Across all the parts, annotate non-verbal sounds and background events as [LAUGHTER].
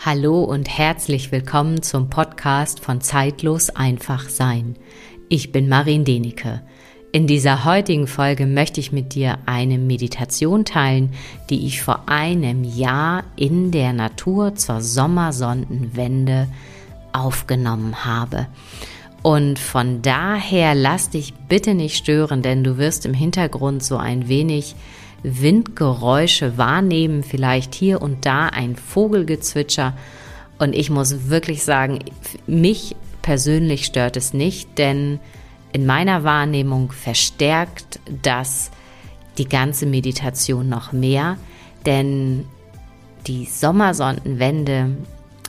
Hallo und herzlich willkommen zum Podcast von Zeitlos einfach sein. Ich bin Marin Denike. In dieser heutigen Folge möchte ich mit dir eine Meditation teilen, die ich vor einem Jahr in der Natur zur Sommersonnenwende aufgenommen habe. Und von daher lass dich bitte nicht stören, denn du wirst im Hintergrund so ein wenig Windgeräusche wahrnehmen, vielleicht hier und da ein Vogelgezwitscher. Und ich muss wirklich sagen, mich persönlich stört es nicht, denn in meiner Wahrnehmung verstärkt das die ganze Meditation noch mehr, denn die Sommersonnenwende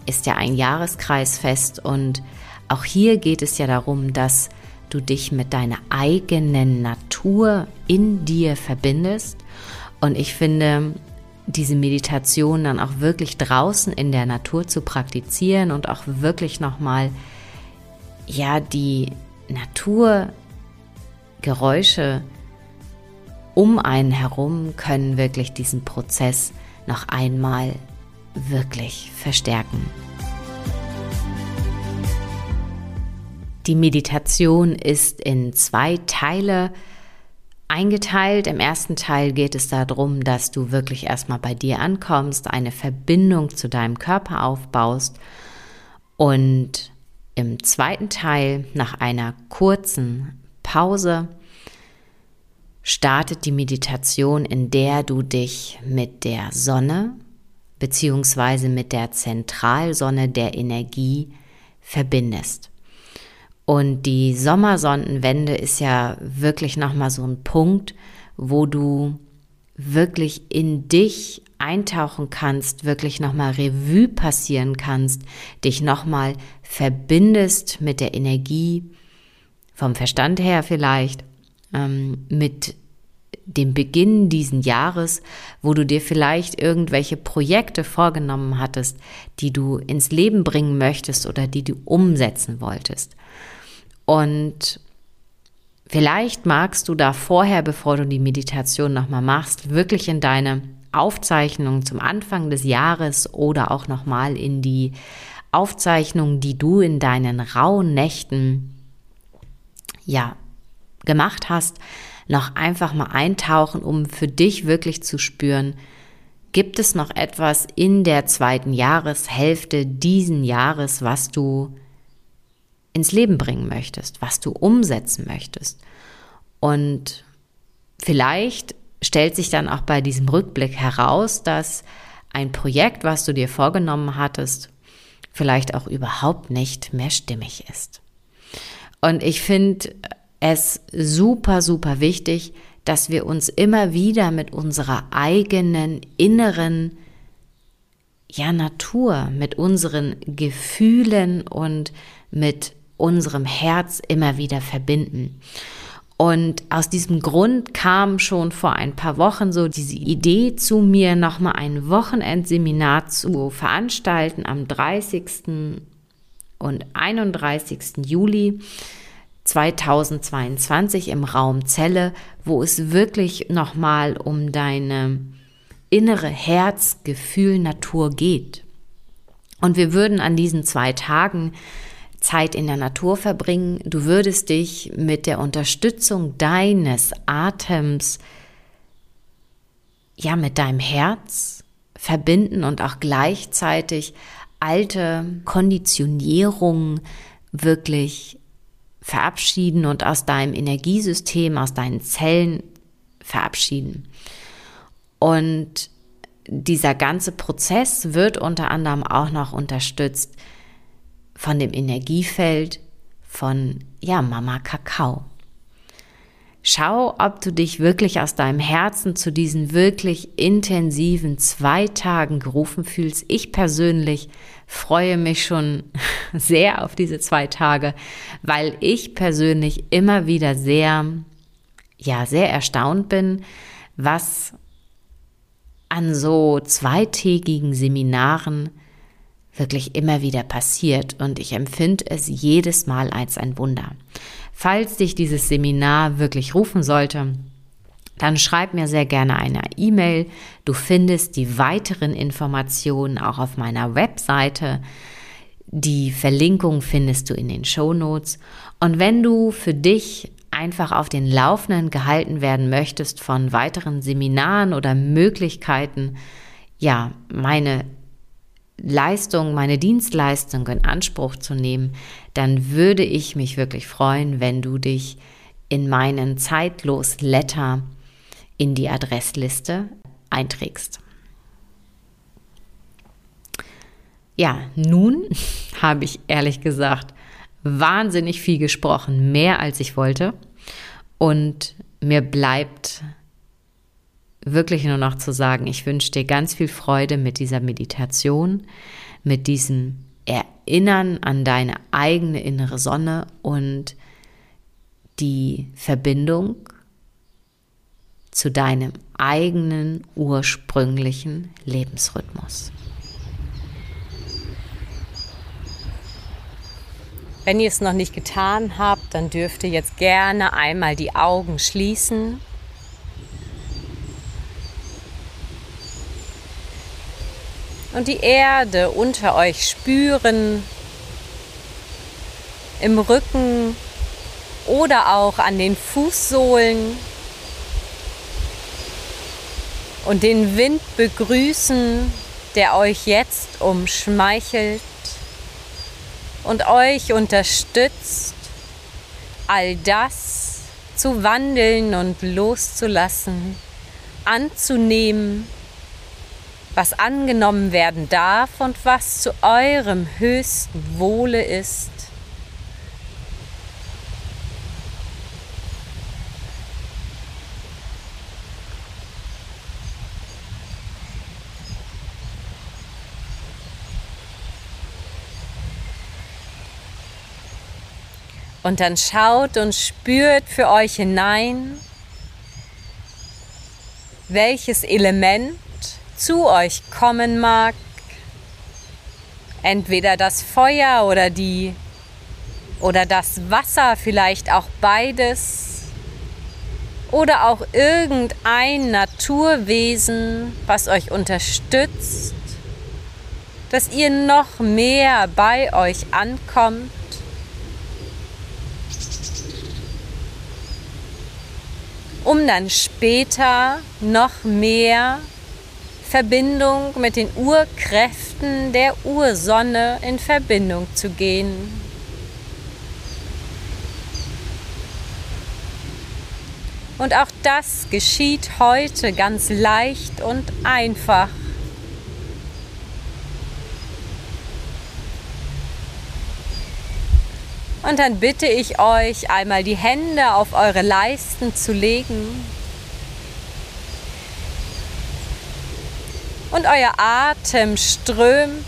ist ja ein Jahreskreisfest und auch hier geht es ja darum, dass du dich mit deiner eigenen Natur in dir verbindest. Und ich finde, diese Meditation dann auch wirklich draußen in der Natur zu praktizieren und auch wirklich nochmal, ja, die Naturgeräusche um einen herum können wirklich diesen Prozess noch einmal wirklich verstärken. Die Meditation ist in zwei Teile eingeteilt. Im ersten Teil geht es darum, dass du wirklich erstmal bei dir ankommst, eine Verbindung zu deinem Körper aufbaust und im zweiten Teil, nach einer kurzen Pause, startet die Meditation, in der du dich mit der Sonne bzw. mit der Zentralsonne der Energie verbindest. Und die Sommersonnenwende ist ja wirklich nochmal so ein Punkt, wo du wirklich in dich eintauchen kannst, wirklich nochmal Revue passieren kannst, dich nochmal verbindest mit der Energie, vom Verstand her vielleicht, ähm, mit dem Beginn diesen Jahres, wo du dir vielleicht irgendwelche Projekte vorgenommen hattest, die du ins Leben bringen möchtest oder die du umsetzen wolltest. Und vielleicht magst du da vorher, bevor du die Meditation nochmal machst, wirklich in deine Aufzeichnung zum Anfang des Jahres oder auch nochmal in die Aufzeichnung, die du in deinen rauen Nächten ja gemacht hast, noch einfach mal eintauchen, um für dich wirklich zu spüren, gibt es noch etwas in der zweiten Jahreshälfte diesen Jahres, was du ins Leben bringen möchtest, was du umsetzen möchtest. Und vielleicht stellt sich dann auch bei diesem Rückblick heraus, dass ein Projekt, was du dir vorgenommen hattest, vielleicht auch überhaupt nicht mehr stimmig ist. Und ich finde es super, super wichtig, dass wir uns immer wieder mit unserer eigenen inneren ja, Natur, mit unseren Gefühlen und mit unserem Herz immer wieder verbinden. Und aus diesem Grund kam schon vor ein paar Wochen so diese Idee zu mir, nochmal ein Wochenendseminar zu veranstalten am 30. und 31. Juli 2022 im Raum Zelle, wo es wirklich nochmal um deine innere Herzgefühl Natur geht. Und wir würden an diesen zwei Tagen Zeit in der Natur verbringen. Du würdest dich mit der Unterstützung deines Atems, ja, mit deinem Herz verbinden und auch gleichzeitig alte Konditionierungen wirklich verabschieden und aus deinem Energiesystem, aus deinen Zellen verabschieden. Und dieser ganze Prozess wird unter anderem auch noch unterstützt von dem Energiefeld von, ja, Mama Kakao. Schau, ob du dich wirklich aus deinem Herzen zu diesen wirklich intensiven zwei Tagen gerufen fühlst. Ich persönlich freue mich schon [LAUGHS] sehr auf diese zwei Tage, weil ich persönlich immer wieder sehr, ja, sehr erstaunt bin, was an so zweitägigen Seminaren wirklich immer wieder passiert und ich empfinde es jedes Mal als ein Wunder. Falls dich dieses Seminar wirklich rufen sollte, dann schreib mir sehr gerne eine E-Mail. Du findest die weiteren Informationen auch auf meiner Webseite. Die Verlinkung findest du in den Show Notes. Und wenn du für dich einfach auf den Laufenden gehalten werden möchtest von weiteren Seminaren oder Möglichkeiten, ja, meine Leistung, meine Dienstleistung in Anspruch zu nehmen, dann würde ich mich wirklich freuen, wenn du dich in meinen zeitlos Letter in die Adressliste einträgst. Ja, nun [LAUGHS] habe ich ehrlich gesagt wahnsinnig viel gesprochen, mehr als ich wollte. Und mir bleibt wirklich nur noch zu sagen, ich wünsche dir ganz viel Freude mit dieser Meditation, mit diesem Erinnern an deine eigene innere Sonne und die Verbindung zu deinem eigenen ursprünglichen Lebensrhythmus. Wenn ihr es noch nicht getan habt, dann dürft ihr jetzt gerne einmal die Augen schließen. Und die Erde unter euch spüren, im Rücken oder auch an den Fußsohlen und den Wind begrüßen, der euch jetzt umschmeichelt und euch unterstützt, all das zu wandeln und loszulassen, anzunehmen, was angenommen werden darf und was zu eurem höchsten Wohle ist. Und dann schaut und spürt für euch hinein, welches Element zu euch kommen mag. Entweder das Feuer oder die oder das Wasser, vielleicht auch beides. Oder auch irgendein Naturwesen, was euch unterstützt, dass ihr noch mehr bei euch ankommt um dann später noch mehr Verbindung mit den Urkräften der Ursonne in Verbindung zu gehen. Und auch das geschieht heute ganz leicht und einfach. Und dann bitte ich euch, einmal die Hände auf eure Leisten zu legen. Und euer Atem strömt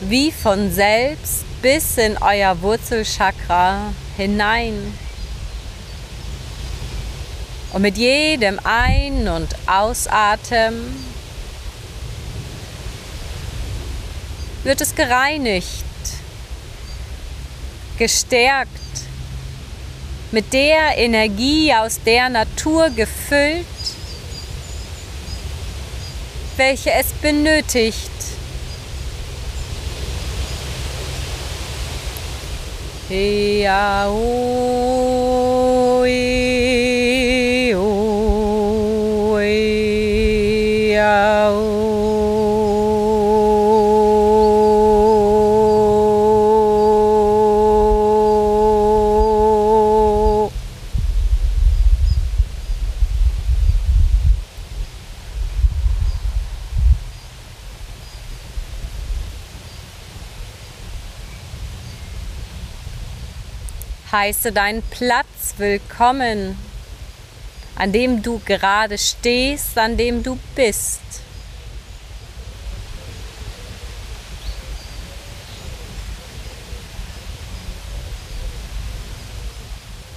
wie von selbst bis in euer Wurzelchakra hinein. Und mit jedem Ein- und Ausatmen wird es gereinigt, gestärkt, mit der Energie aus der Natur gefüllt, welche es benötigt. Ja, oh, heiße deinen Platz willkommen, an dem du gerade stehst, an dem du bist.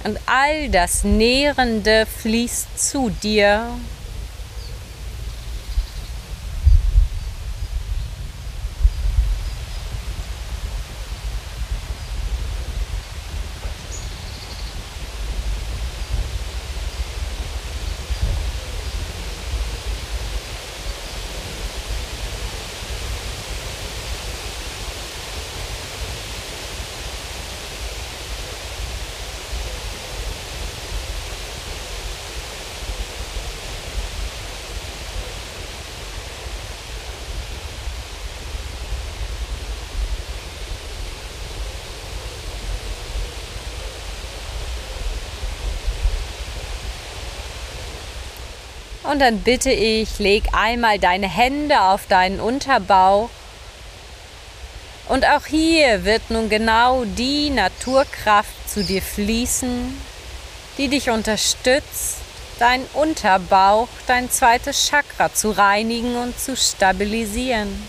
Und all das Nährende fließt zu dir Und dann bitte ich, leg einmal deine Hände auf deinen Unterbauch. Und auch hier wird nun genau die Naturkraft zu dir fließen, die dich unterstützt, deinen Unterbauch, dein zweites Chakra zu reinigen und zu stabilisieren.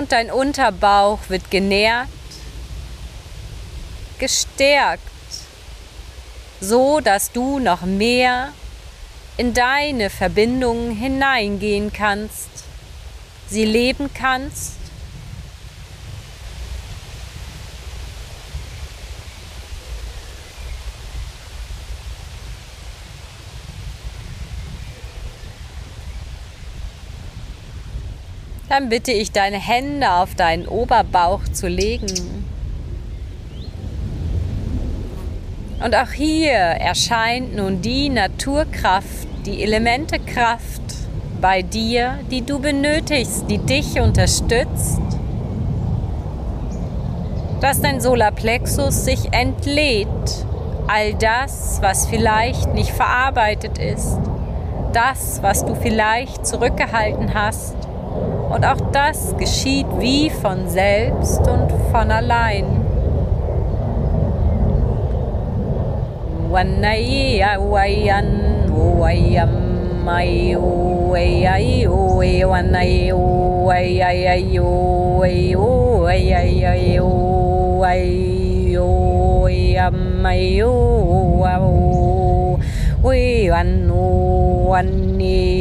und dein Unterbauch wird genährt, gestärkt, so dass du noch mehr in deine Verbindungen hineingehen kannst, sie leben kannst dann bitte ich deine Hände auf deinen Oberbauch zu legen. Und auch hier erscheint nun die Naturkraft, die Elementekraft bei dir, die du benötigst, die dich unterstützt, dass dein Solarplexus sich entlädt, all das, was vielleicht nicht verarbeitet ist, das, was du vielleicht zurückgehalten hast, und auch das geschieht wie von selbst und von allein. ôi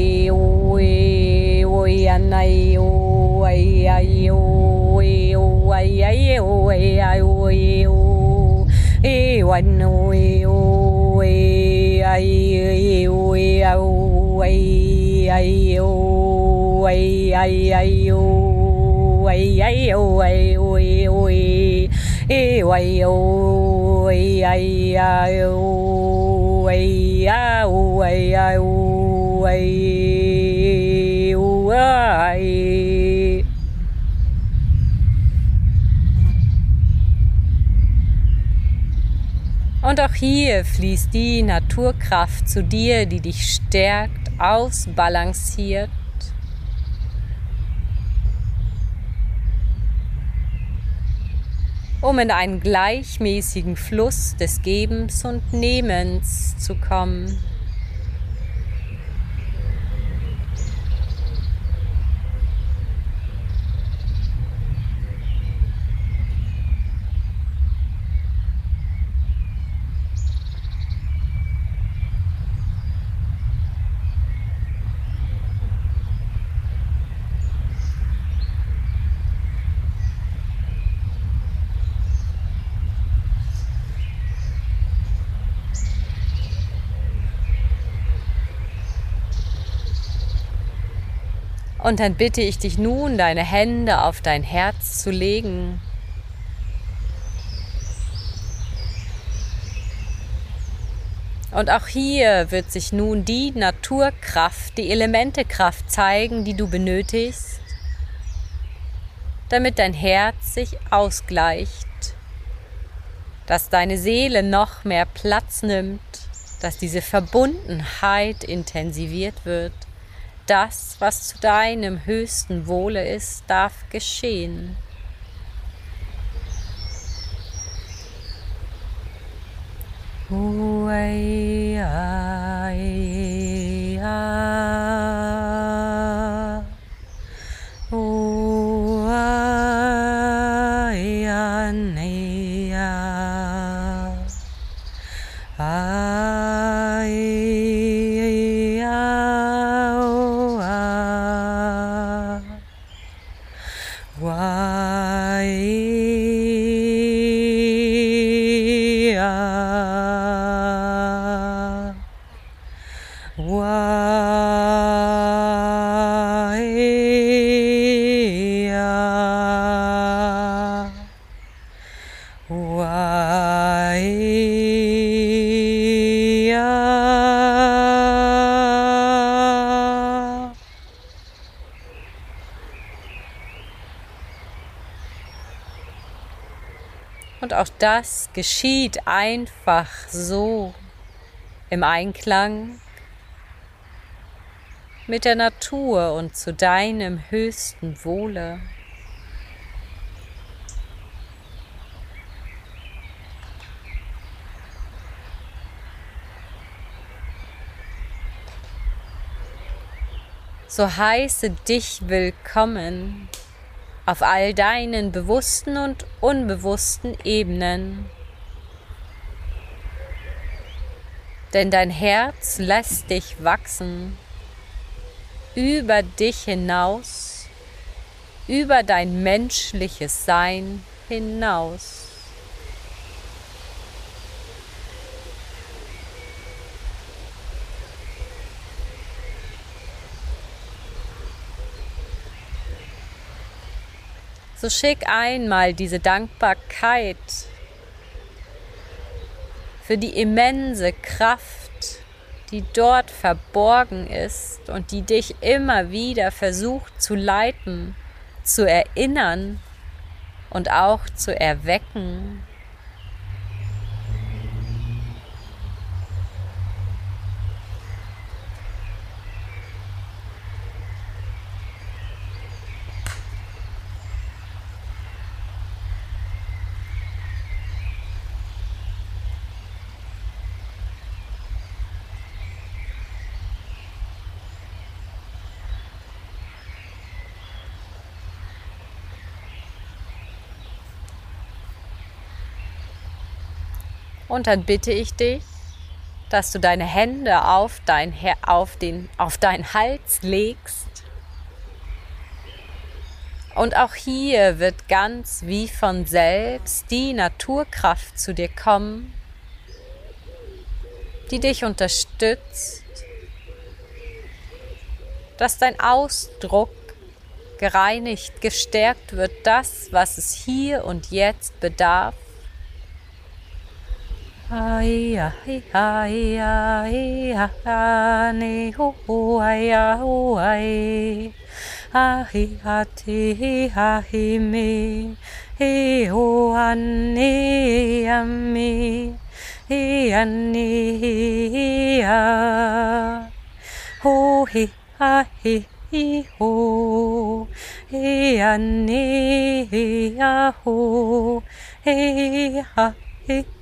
anh ai ôi ai ôi ôi ai ôi ai ôi ôi anh ôi ôi ai ôi ôi ai ôi ai ai ôi ai ôi ôi ôi ê ôi ôi ai ai ôi ai ôi ôi Und auch hier fließt die Naturkraft zu dir, die dich stärkt, ausbalanciert. um in einen gleichmäßigen Fluss des Gebens und Nehmens zu kommen. Und dann bitte ich dich nun, deine Hände auf dein Herz zu legen. Und auch hier wird sich nun die Naturkraft, die Elementekraft zeigen, die du benötigst, damit dein Herz sich ausgleicht, dass deine Seele noch mehr Platz nimmt, dass diese Verbundenheit intensiviert wird. Das, was zu deinem höchsten Wohle ist, darf geschehen. Uai, ai, ai, das geschieht einfach so im Einklang mit der Natur und zu deinem höchsten Wohle. So heiße dich willkommen auf all deinen bewussten und unbewussten Ebenen. Denn dein Herz lässt dich wachsen über dich hinaus, über dein menschliches Sein hinaus. So schick einmal diese Dankbarkeit für die immense Kraft, die dort verborgen ist und die dich immer wieder versucht zu leiten, zu erinnern und auch zu erwecken. Und dann bitte ich dich, dass du deine Hände auf, dein, auf, den, auf deinen Hals legst. Und auch hier wird ganz wie von selbst die Naturkraft zu dir kommen, die dich unterstützt, dass dein Ausdruck gereinigt, gestärkt wird, das, was es hier und jetzt bedarf, Ai ai ai ai ai hu ai hu ai ai ha ti ha hi mi he ho an ni am mi he an ni a ho hi ha hi hi ho he an ni a ho he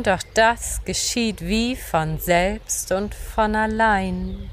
und auch das geschieht wie von selbst und von allein.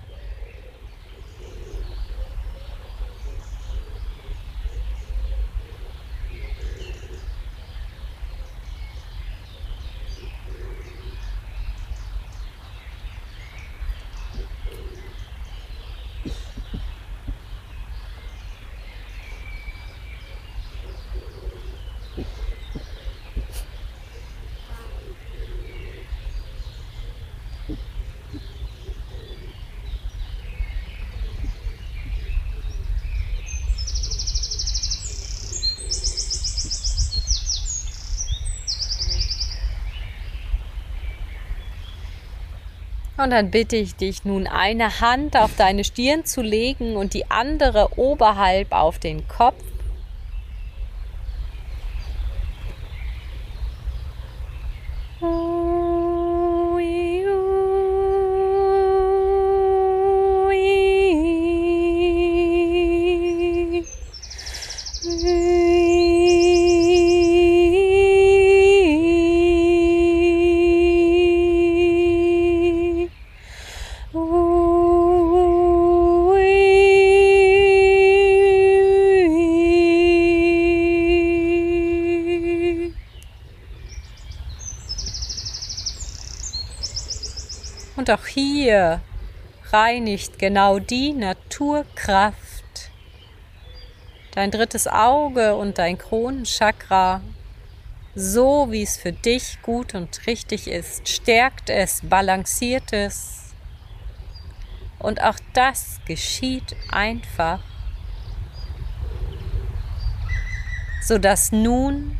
Und dann bitte ich dich nun eine Hand auf deine Stirn zu legen und die andere oberhalb auf den Kopf. Und auch hier reinigt genau die Naturkraft dein drittes Auge und dein Kronenchakra so, wie es für dich gut und richtig ist. Stärkt es, balanciert es. Und auch das geschieht einfach, sodass nun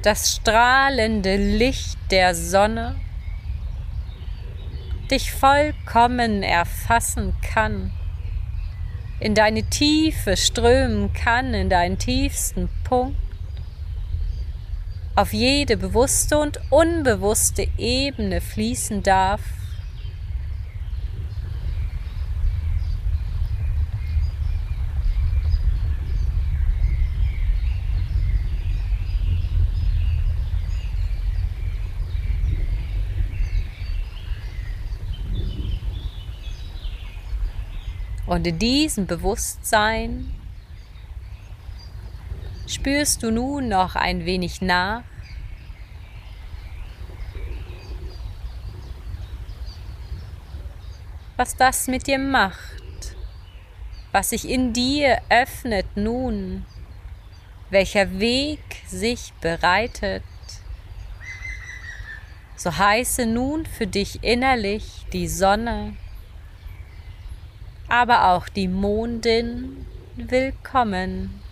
das strahlende Licht der Sonne dich vollkommen erfassen kann, in deine Tiefe strömen kann, in deinen tiefsten Punkt, auf jede bewusste und unbewusste Ebene fließen darf Und in diesem Bewusstsein spürst du nun noch ein wenig nach. was das mit dir macht, was sich in dir öffnet nun, welcher Weg sich bereitet. So heiße nun für dich innerlich die Sonne, aber auch die Mondin willkommen.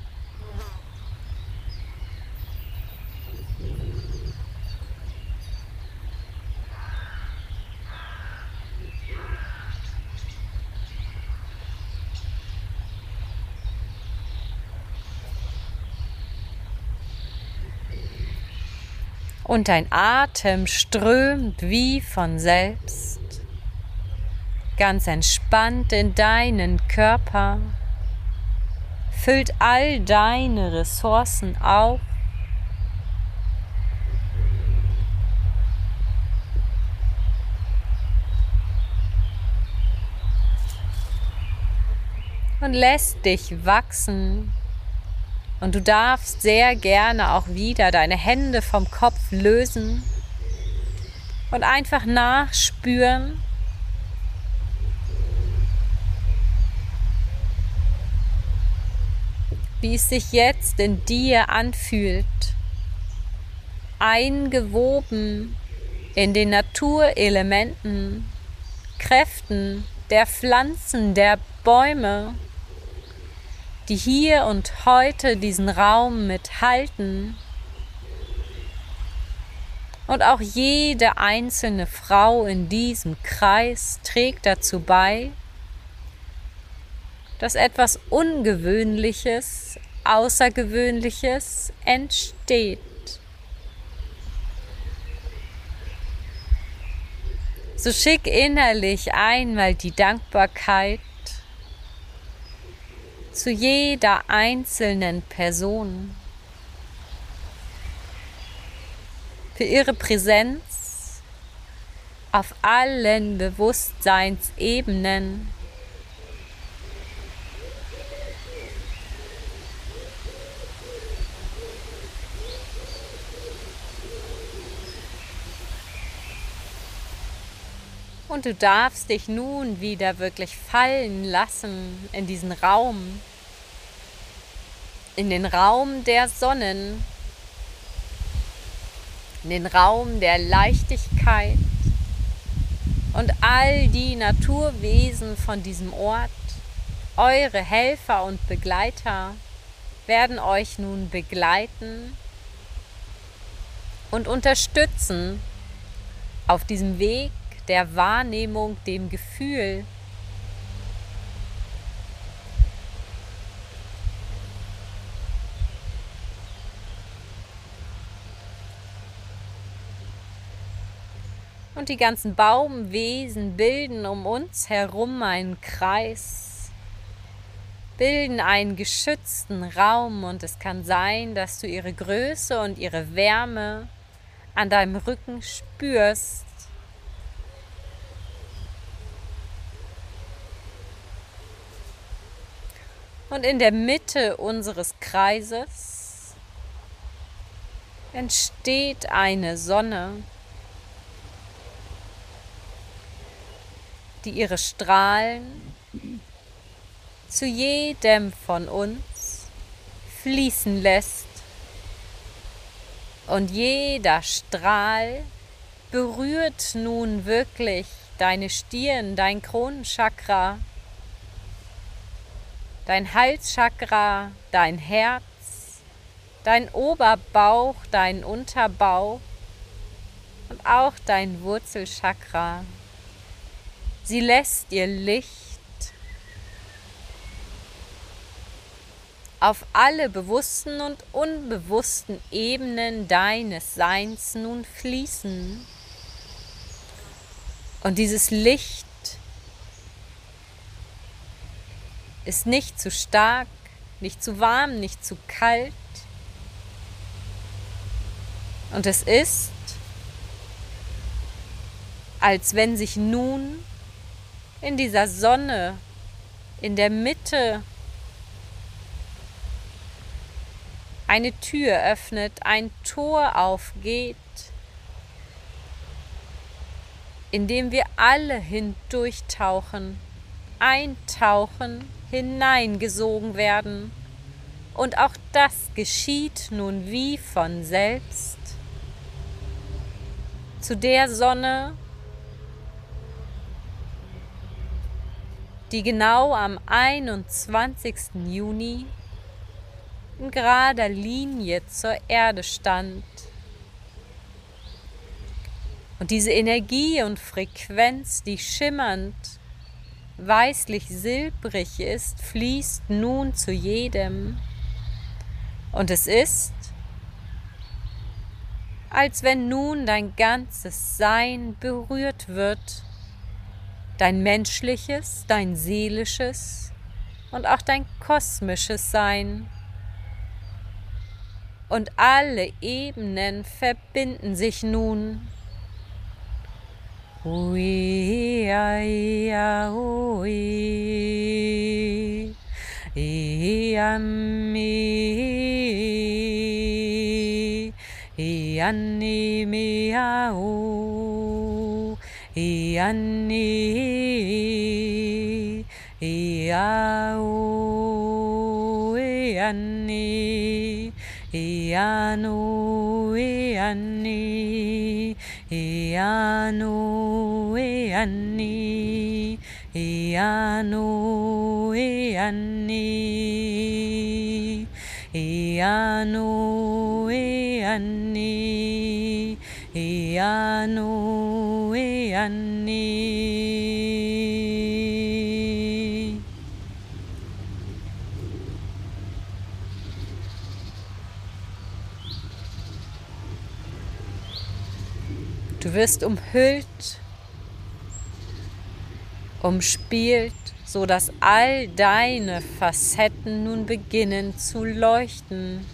Und dein Atem strömt wie von selbst ganz entspannt in deinen Körper, füllt all deine Ressourcen auf. Und lässt dich wachsen. Und du darfst sehr gerne auch wieder deine Hände vom Kopf lösen und einfach nachspüren, wie es sich jetzt in dir anfühlt, eingewoben in den Naturelementen, Kräften der Pflanzen, der Bäume, die hier und heute diesen Raum mithalten. Und auch jede einzelne Frau in diesem Kreis trägt dazu bei, dass etwas Ungewöhnliches, Außergewöhnliches entsteht. So schick innerlich einmal die Dankbarkeit zu jeder einzelnen Person für ihre Präsenz auf allen Bewusstseinsebenen Und du darfst dich nun wieder wirklich fallen lassen in diesen Raum, in den Raum der Sonnen, in den Raum der Leichtigkeit und all die Naturwesen von diesem Ort, eure Helfer und Begleiter, werden euch nun begleiten und unterstützen auf diesem Weg der Wahrnehmung, dem Gefühl. Und die ganzen Baumwesen bilden um uns herum einen Kreis, bilden einen geschützten Raum und es kann sein, dass du ihre Größe und ihre Wärme an deinem Rücken spürst. Und in der Mitte unseres Kreises entsteht eine Sonne, die ihre Strahlen zu jedem von uns fließen lässt. Und jeder Strahl berührt nun wirklich deine Stirn, dein Kronenchakra, dein Halschakra, dein Herz, dein Oberbauch, dein Unterbauch und auch dein Wurzelchakra. Sie lässt ihr Licht auf alle bewussten und unbewussten Ebenen deines Seins nun fließen. Und dieses Licht ist nicht zu stark, nicht zu warm, nicht zu kalt. Und es ist, als wenn sich nun in dieser Sonne, in der Mitte eine Tür öffnet, ein Tor aufgeht, in dem wir alle hindurchtauchen, eintauchen, hineingesogen werden. Und auch das geschieht nun wie von selbst. Zu der Sonne, die genau am 21. Juni in gerader Linie zur Erde stand. Und diese Energie und Frequenz, die schimmernd, weißlich silbrig ist, fließt nun zu jedem. Und es ist, als wenn nun dein ganzes Sein berührt wird dein menschliches, dein seelisches und auch dein kosmisches Sein. Und alle Ebenen verbinden sich nun. Oi, ai, I am me. I E anni I am me. I anni. E I am me. Iano e anni, Iano e anni, Iano e anni, Iano e anni. Du wirst umhüllt, umspielt, so dass all deine Facetten nun beginnen zu leuchten,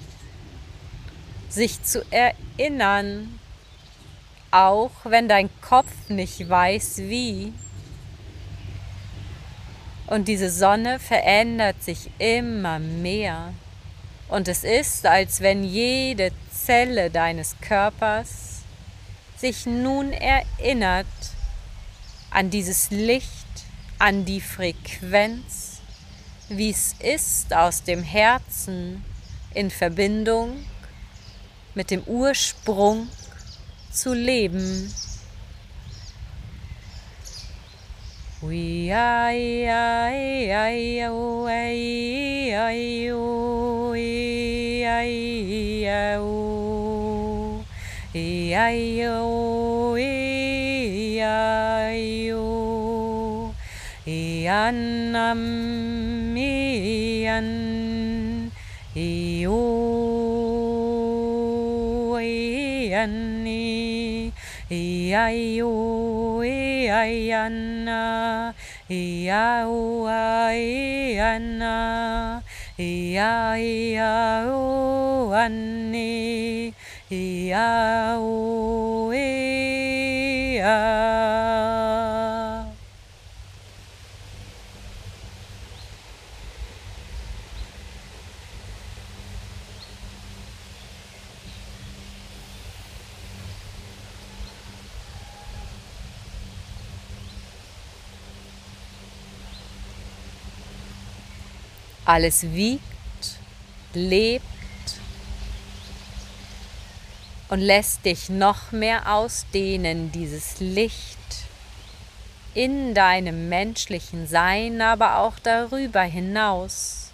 sich zu erinnern, auch wenn dein Kopf nicht weiß wie. Und diese Sonne verändert sich immer mehr. Und es ist, als wenn jede Zelle deines Körpers sich nun erinnert an dieses Licht, an die Frequenz, wie es ist aus dem Herzen in Verbindung mit dem Ursprung zu leben. やいよいやいよいやんなんみやんいよいやんにいやいよいやいやんないやおあいやんないやいやおあんに Ia Alles wiegt, lebt und lässt dich noch mehr ausdehnen, dieses Licht in deinem menschlichen Sein, aber auch darüber hinaus,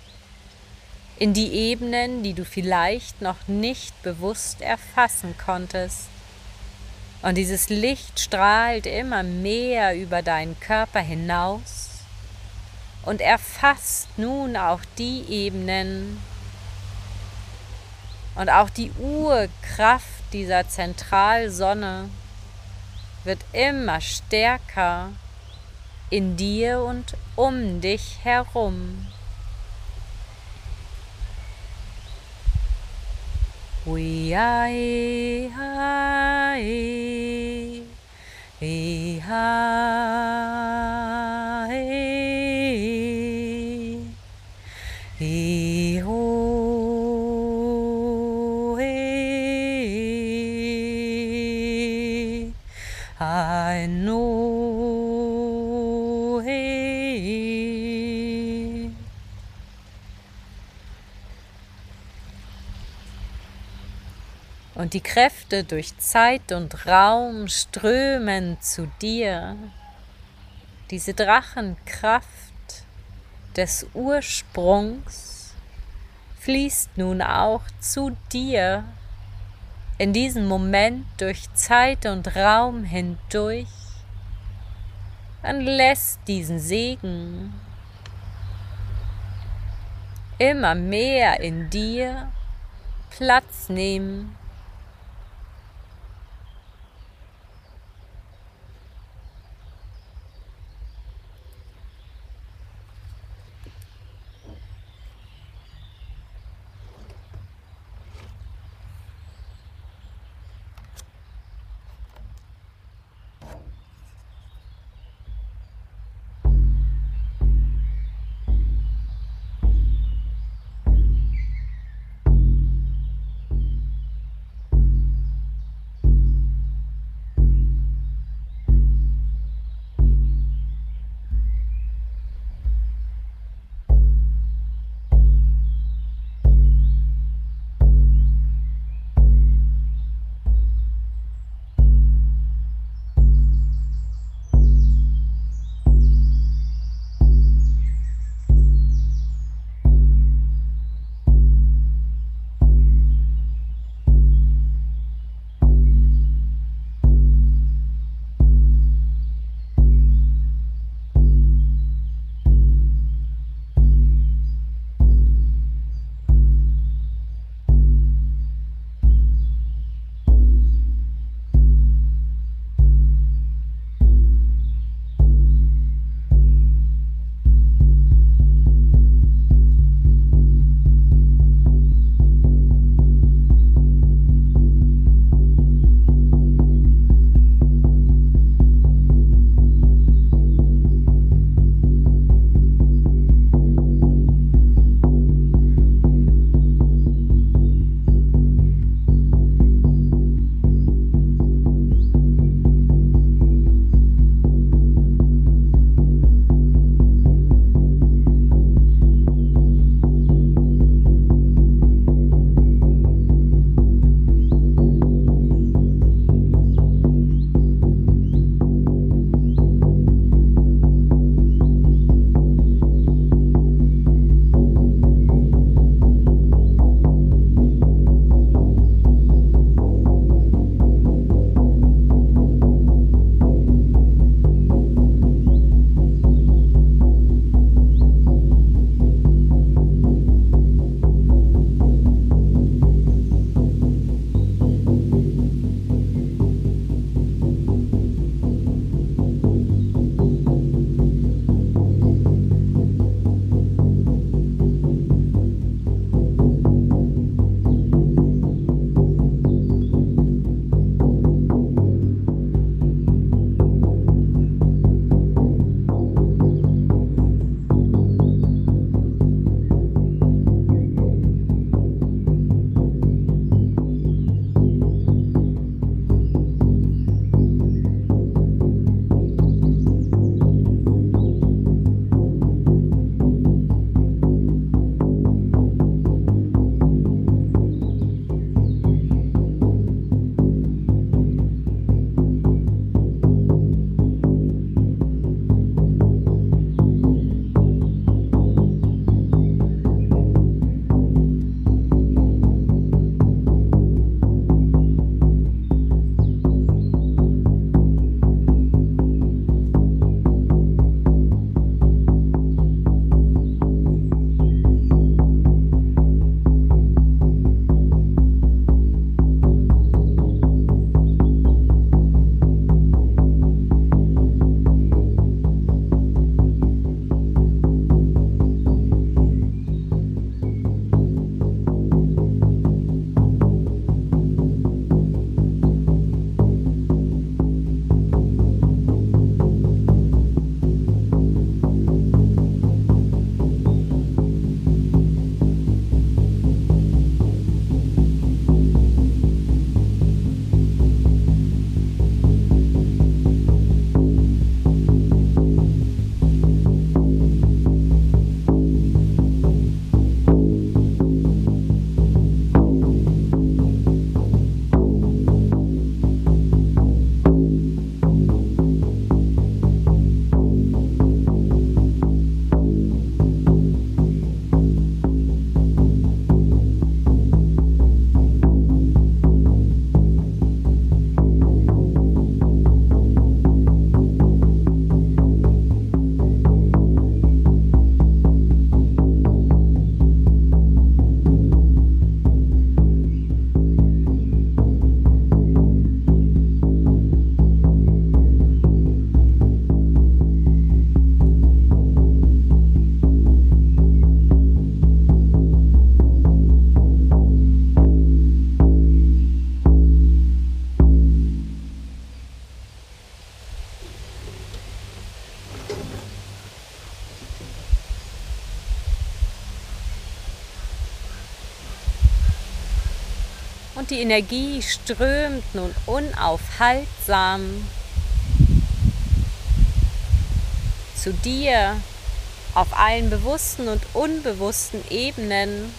in die Ebenen, die du vielleicht noch nicht bewusst erfassen konntest. Und dieses Licht strahlt immer mehr über deinen Körper hinaus und erfasst nun auch die Ebenen und auch die Urkraft dieser Zentralsonne wird immer stärker in dir und um dich herum. We are, die Kräfte durch Zeit und Raum strömen zu dir. Diese Drachenkraft des Ursprungs fließt nun auch zu dir in diesem Moment durch Zeit und Raum hindurch und lässt diesen Segen immer mehr in dir Platz nehmen Energie strömt nun unaufhaltsam zu dir auf allen bewussten und unbewussten Ebenen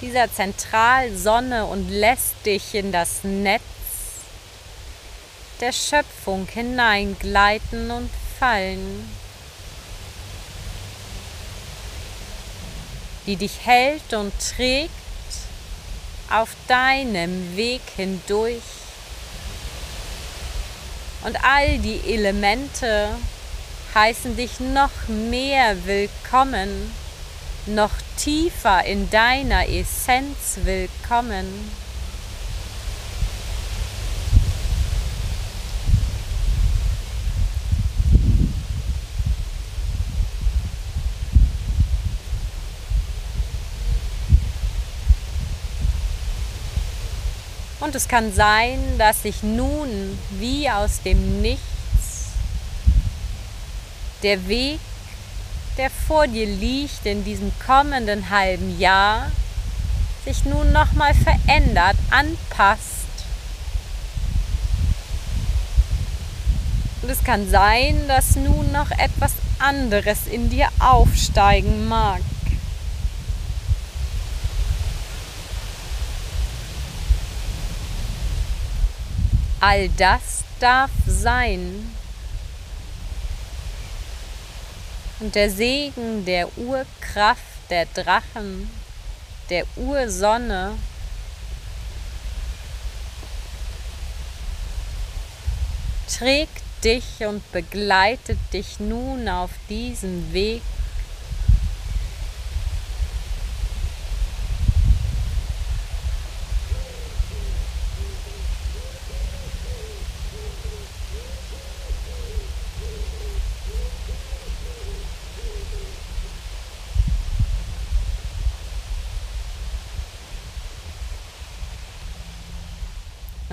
dieser Zentralsonne und lässt dich in das Netz der Schöpfung hineingleiten und fallen, die dich hält und trägt auf deinem Weg hindurch und all die Elemente heißen dich noch mehr willkommen, noch tiefer in deiner Essenz willkommen. Und es kann sein, dass sich nun wie aus dem Nichts der Weg, der vor dir liegt in diesem kommenden halben Jahr, sich nun nochmal verändert, anpasst. Und es kann sein, dass nun noch etwas anderes in dir aufsteigen mag. All das darf sein. Und der Segen der Urkraft der Drachen, der Ursonne, trägt dich und begleitet dich nun auf diesem Weg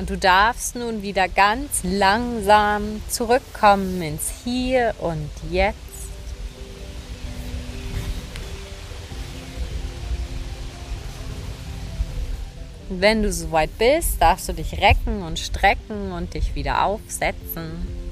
Und du darfst nun wieder ganz langsam zurückkommen ins Hier und Jetzt. Wenn du soweit bist, darfst du dich recken und strecken und dich wieder aufsetzen.